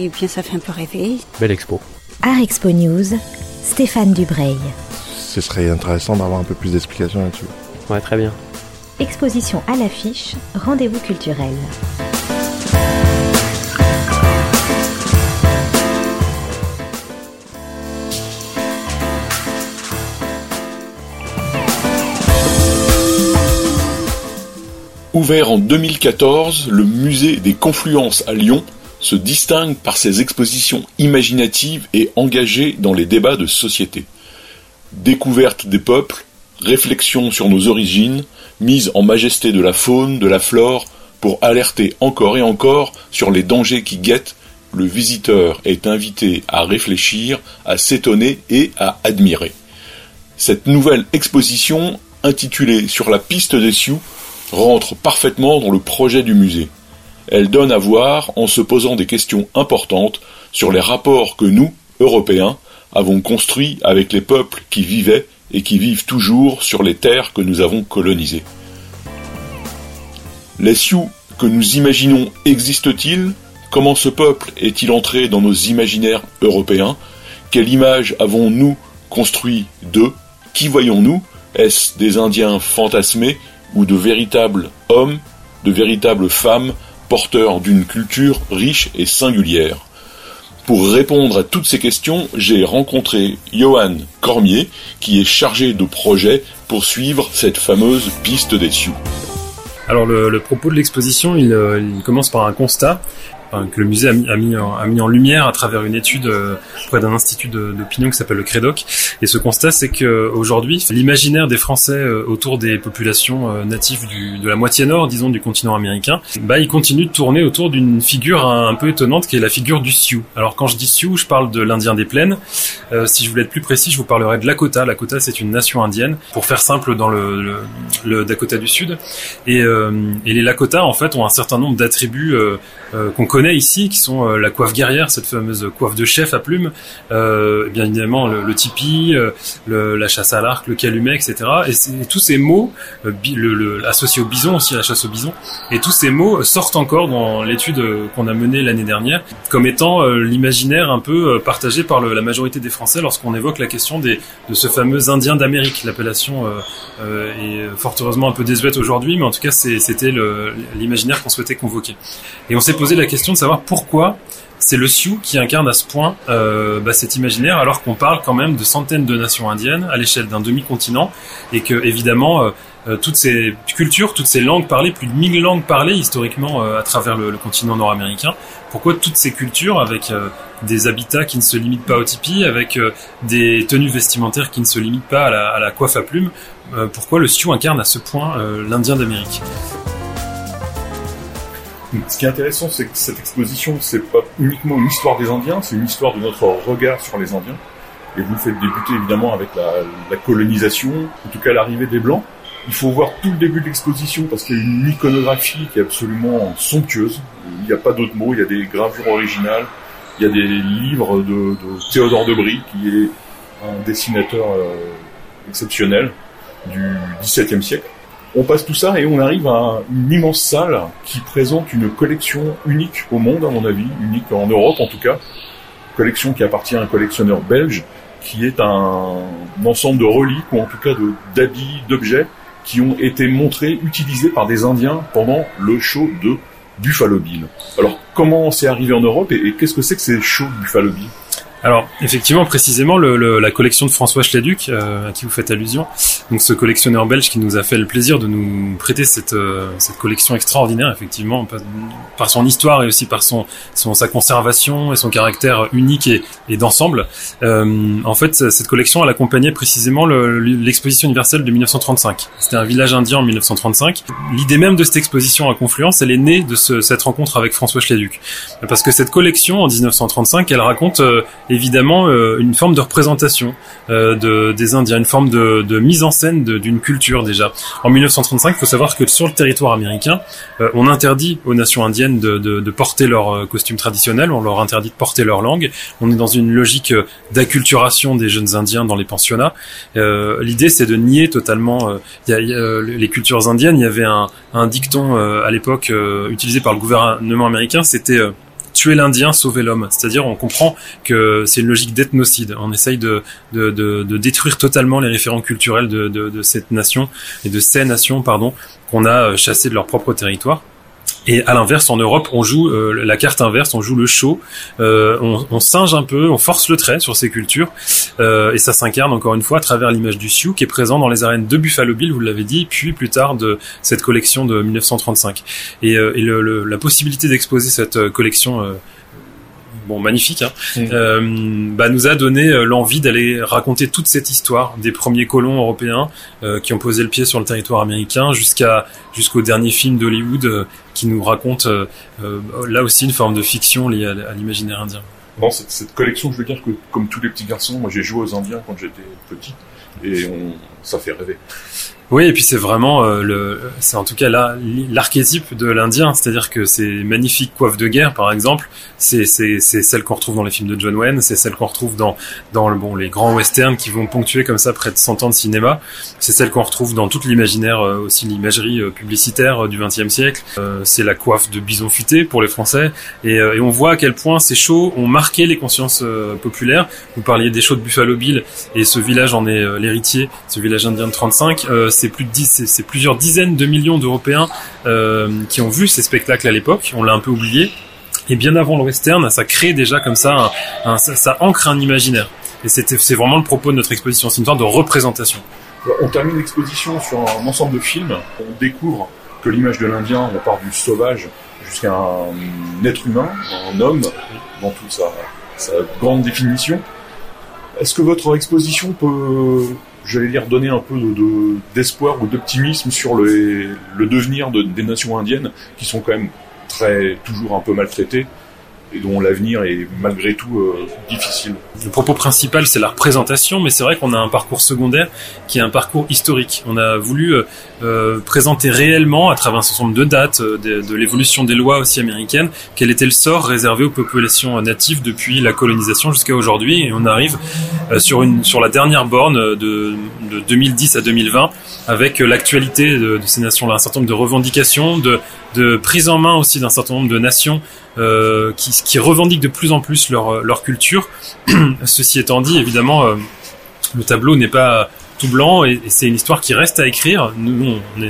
et bien ça fait un peu rêver. Belle expo. Art Expo News, Stéphane Dubreuil. Ce serait intéressant d'avoir un peu plus d'explications là-dessus. Ouais, très bien. Exposition à l'affiche, rendez-vous culturel. Ouvert en 2014, le musée des Confluences à Lyon se distingue par ses expositions imaginatives et engagées dans les débats de société. Découverte des peuples, réflexion sur nos origines, mise en majesté de la faune, de la flore, pour alerter encore et encore sur les dangers qui guettent, le visiteur est invité à réfléchir, à s'étonner et à admirer. Cette nouvelle exposition, intitulée Sur la piste des Sioux, rentre parfaitement dans le projet du musée. Elle donne à voir en se posant des questions importantes sur les rapports que nous, Européens, avons construits avec les peuples qui vivaient et qui vivent toujours sur les terres que nous avons colonisées. Les Sioux que nous imaginons existent-ils? Comment ce peuple est-il entré dans nos imaginaires européens? Quelle image avons-nous construit d'eux? Qui voyons-nous? Est-ce des Indiens fantasmés ou de véritables hommes, de véritables femmes porteurs d'une culture riche et singulière. Pour répondre à toutes ces questions, j'ai rencontré Johan Cormier, qui est chargé de projet pour suivre cette fameuse piste des Sioux. Alors le, propos de l'exposition, il, il commence par un constat que le musée a mis, en, lumière à travers une étude euh, auprès d'un institut d'opinion qui s'appelle le CREDOC. Et ce constat, c'est que aujourd'hui, l'imaginaire des Français euh, autour des populations euh, natives de la moitié nord, disons, du continent américain, bah, il continue de tourner autour d'une figure un, peu étonnante qui est la figure du Sioux. Alors quand je dis Sioux, je parle de l'Indien des plaines. si je voulais être plus précis, je vous parlerai de Lakota. Lakota, c'est une nation indienne, pour faire simple, dans le, Dakota du Sud. Et, et les Lakota, en fait, ont un certain nombre d'attributs qu'on connaît ici, qui sont euh, la coiffe guerrière, cette fameuse coiffe de chef à plumes, euh, bien évidemment le, le tipi, euh, la chasse à l'arc, le calumet, etc. Et, tous ces mots, associés au bison aussi, la chasse au bison, et tous ces mots sortent encore dans l'étude qu'on a menée l'année dernière, comme étant l'imaginaire un peu partagé par la majorité des Français lorsqu'on évoque la question de ce fameux Indien d'Amérique. L'appellation est fort heureusement un peu désuète aujourd'hui, mais en tout cas c'était l'imaginaire qu'on souhaitait convoquer. Et on s'est posé la question de savoir pourquoi c'est le Sioux qui incarne à ce point euh, bah, cet imaginaire, alors qu'on parle quand même de centaines de nations indiennes à l'échelle d'un demi-continent, et que évidemment euh, euh, toutes ces cultures, toutes ces langues parlées, plus de 1000 langues parlées historiquement à travers le, continent nord-américain, pourquoi toutes ces cultures avec des habitats qui ne se limitent pas au tipi, avec des tenues vestimentaires qui ne se limitent pas à la, à la coiffe à plumes, pourquoi le Sioux incarne à ce point l'Indien d'Amérique? Ce qui est intéressant, c'est que cette exposition, c'est pas uniquement une histoire des Indiens, c'est une histoire de notre regard sur les Indiens. Et vous le faites débuter évidemment avec la, colonisation, en tout cas l'arrivée des Blancs. Il faut voir tout le début de l'exposition parce qu'il y a une iconographie qui est absolument somptueuse. Il n'y a pas d'autre mot, il y a des gravures originales, il y a des livres de, Théodore Debris, qui est un dessinateur euh, exceptionnel du XVIIe siècle. On passe tout ça et on arrive à une immense salle qui présente une collection unique au monde, à mon avis, unique en Europe en tout cas. Collection qui appartient à un collectionneur belge, qui est un, ensemble de reliques ou en tout cas d'habits, d'objets qui ont été montrés, utilisés par des Indiens pendant le show de Buffalo Bill. Alors comment c'est arrivé en Europe et, qu'est-ce que c'est que ces shows Buffalo Bill? Alors effectivement, précisément, le, la collection de François Schleduc, euh, à qui vous faites allusion, donc ce collectionneur belge qui nous a fait le plaisir de nous prêter cette, euh, cette collection extraordinaire, effectivement, par, son histoire et aussi par son, son, sa conservation et son caractère unique et, et d'ensemble. Euh, en fait, cette collection, elle accompagnait précisément l'exposition universelle de 1935. C'était un village indien en 1935. L'idée même de cette exposition à Confluence, elle est née de ce, cette rencontre avec François Schleduc, parce que cette collection en 1935, elle raconte euh, évidemment euh, une forme de représentation euh, de, des Indiens, une forme de, de mise en scène d'une culture déjà. En 1935, il faut savoir que sur le territoire américain, euh, on interdit aux nations indiennes de, de, porter leur costume traditionnel, on leur interdit de porter leur langue. On est dans une logique d'acculturation des jeunes Indiens dans les pensionnats. L'idée, c'est de nier totalement y a, y a, les cultures indiennes. Il y avait un, un dicton à l'époque utilisé par le gouvernement américain, c'était tuer l'Indien, sauver l'homme. C'est-à-dire, on comprend que c'est une logique d'ethnocide. On essaye de, de, de, détruire totalement les référents culturels de, de, cette nation et de ces nations, pardon, qu'on a chassés de leur propre territoire. Et à l'inverse, en Europe, on joue euh, la carte inverse, on joue le show, euh, on, on, singe un peu, on force le trait sur ces cultures, euh, et ça s'incarne encore une fois à travers l'image du Sioux qui est présent dans les arènes de Buffalo Bill, vous l'avez dit, puis plus tard de cette collection de 1935. Et, et le, la possibilité d'exposer cette collection bon magnifique, hein, euh, bah, nous a donné euh, l'envie d'aller raconter toute cette histoire des premiers colons européens euh, qui ont posé le pied sur le territoire américain jusqu'à jusqu'au dernier film d'Hollywood qui nous raconte là aussi une forme de fiction liée à, l'imaginaire indien. Bon, cette, cette, collection, je veux dire que comme tous les petits garçons, moi j'ai joué aux Indiens quand j'étais petit et on, ça fait rêver. Oui, et puis c'est vraiment euh, le, c'est en tout cas là l'archétype de l'Indien, c'est-à-dire que ces magnifiques coiffes de guerre, par exemple, c'est c'est c'est celle qu'on retrouve dans les films de John Wayne, c'est celle qu'on retrouve dans dans le, bon les grands westerns qui vont ponctuer comme ça près de 100 ans de cinéma, c'est celle qu'on retrouve dans toute l'imaginaire euh, aussi l'imagerie euh, publicitaire du XXe siècle, c'est la coiffe de bison futé pour les Français, et, et on voit à quel point ces shows ont marqué les consciences populaires. Vous parliez des shows de Buffalo Bill et ce village en est l'héritier, indien de 35 c'est plus de c'est plusieurs dizaines de millions d'Européens euh, qui ont vu ces spectacles à l'époque. On l'a un peu oublié. Et bien avant le western, ça crée déjà comme ça, ça, ancre un imaginaire. Et c'est vraiment le propos de notre exposition. C'est une sorte de représentation. On termine l'exposition sur un ensemble de films. On découvre que l'image de l'Indien, on part du sauvage jusqu'à un être humain, un homme, dans toute sa grande définition. Est-ce que votre exposition peut j'allais dire, donner un peu d'espoir de, ou d'optimisme sur le, devenir de, des nations indiennes, qui sont quand même très toujours un peu maltraitées et dont l'avenir est malgré tout euh, difficile. Le propos principal, c'est la représentation, mais c'est vrai qu'on a un parcours secondaire qui est un parcours historique. On a voulu euh, euh présenter réellement, à travers un certain nombre de dates, euh, de, l'évolution des lois aussi américaines, quel était le sort réservé aux populations natives depuis la colonisation jusqu'à aujourd'hui. Et on arrive sur, une, sur la dernière borne de, de 2010 à 2020 avec l'actualité de, de, ces nations-là, un certain nombre de revendications, de, de prise en main aussi d'un certain nombre de nations euh, qui, qui, revendiquent de plus en plus leur, leur culture. Ceci étant dit, évidemment, euh, le tableau n'est pas tout blanc et, c'est une histoire qui reste à écrire. Nous, on,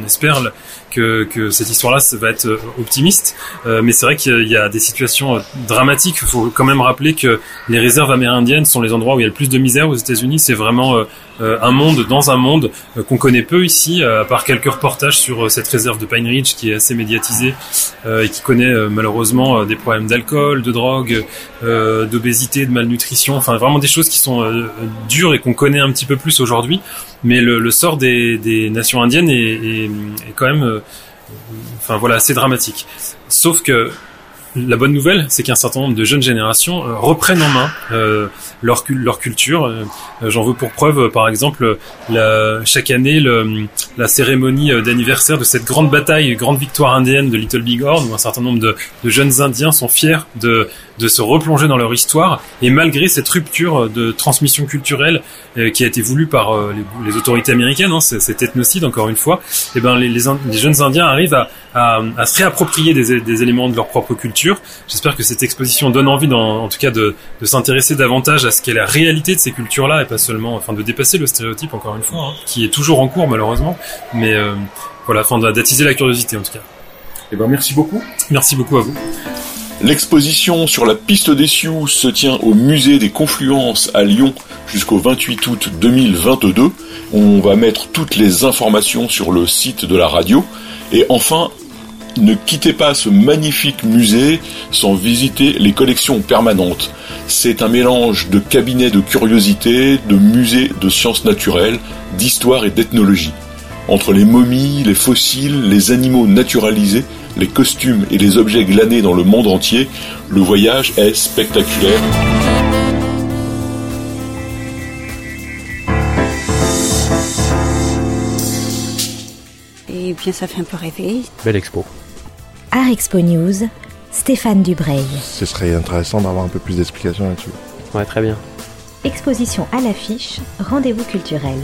on espère que, que cette histoire-là va être euh, optimiste, euh, mais c'est vrai qu'il y a des situations euh, dramatiques. Il faut quand même rappeler que les réserves amérindiennes sont les endroits où il y a le plus de misère aux États-Unis. C'est vraiment un monde dans un monde qu'on connaît peu ici, à part quelques reportages sur cette réserve de Pine Ridge qui est assez médiatisée et qui connaît malheureusement des problèmes d'alcool, de drogue, d'obésité, de malnutrition. Enfin, vraiment des choses qui sont dures et qu'on connaît un petit peu plus aujourd'hui mais le, le sort des, des, nations indiennes est, est, est quand même, euh, enfin voilà, assez dramatique. Sauf que la bonne nouvelle, c'est qu'un certain nombre de jeunes générations euh, reprennent en main euh, leur, leur culture. Euh, j'en veux pour preuve, par exemple, la, chaque année, le, la cérémonie d'anniversaire de cette grande bataille, grande victoire indienne de Little Big Horn, où un certain nombre de, jeunes Indiens sont fiers de, de se replonger dans leur histoire. Et malgré cette rupture de transmission culturelle qui a été voulue par les, les, autorités américaines, hein, cet ethnocide, encore une fois, et eh ben les, les, les jeunes Indiens arrivent à, à, à se réapproprier des, des éléments de leur propre culture J'espère que cette exposition donne envie, en tout cas, de, s'intéresser davantage à ce qu'est la réalité de ces cultures-là et pas seulement, enfin, de dépasser le stéréotype encore une fois, hein, qui est toujours en cours malheureusement, mais euh, voilà, enfin, d'attiser la curiosité en tout cas. Eh ben, merci beaucoup. Merci beaucoup à vous. L'exposition sur la piste des Sioux se tient au musée des Confluences à Lyon jusqu'au 28 août 2022. On va mettre toutes les informations sur le site de la radio. Et enfin, ne quittez pas ce magnifique musée sans visiter les collections permanentes. C'est un mélange de cabinets de curiosité, de musées de sciences naturelles, d'histoire et d'ethnologie. Entre les momies, les fossiles, les animaux naturalisés, les costumes et les objets glanés dans le monde entier, le voyage est spectaculaire. Et bien, ça fait un peu rêver. Belle expo. Art Expo News, Stéphane Dubreuil. Ce serait intéressant d'avoir un peu plus d'explications là-dessus. Ouais, très bien. Exposition à l'affiche, rendez-vous culturel.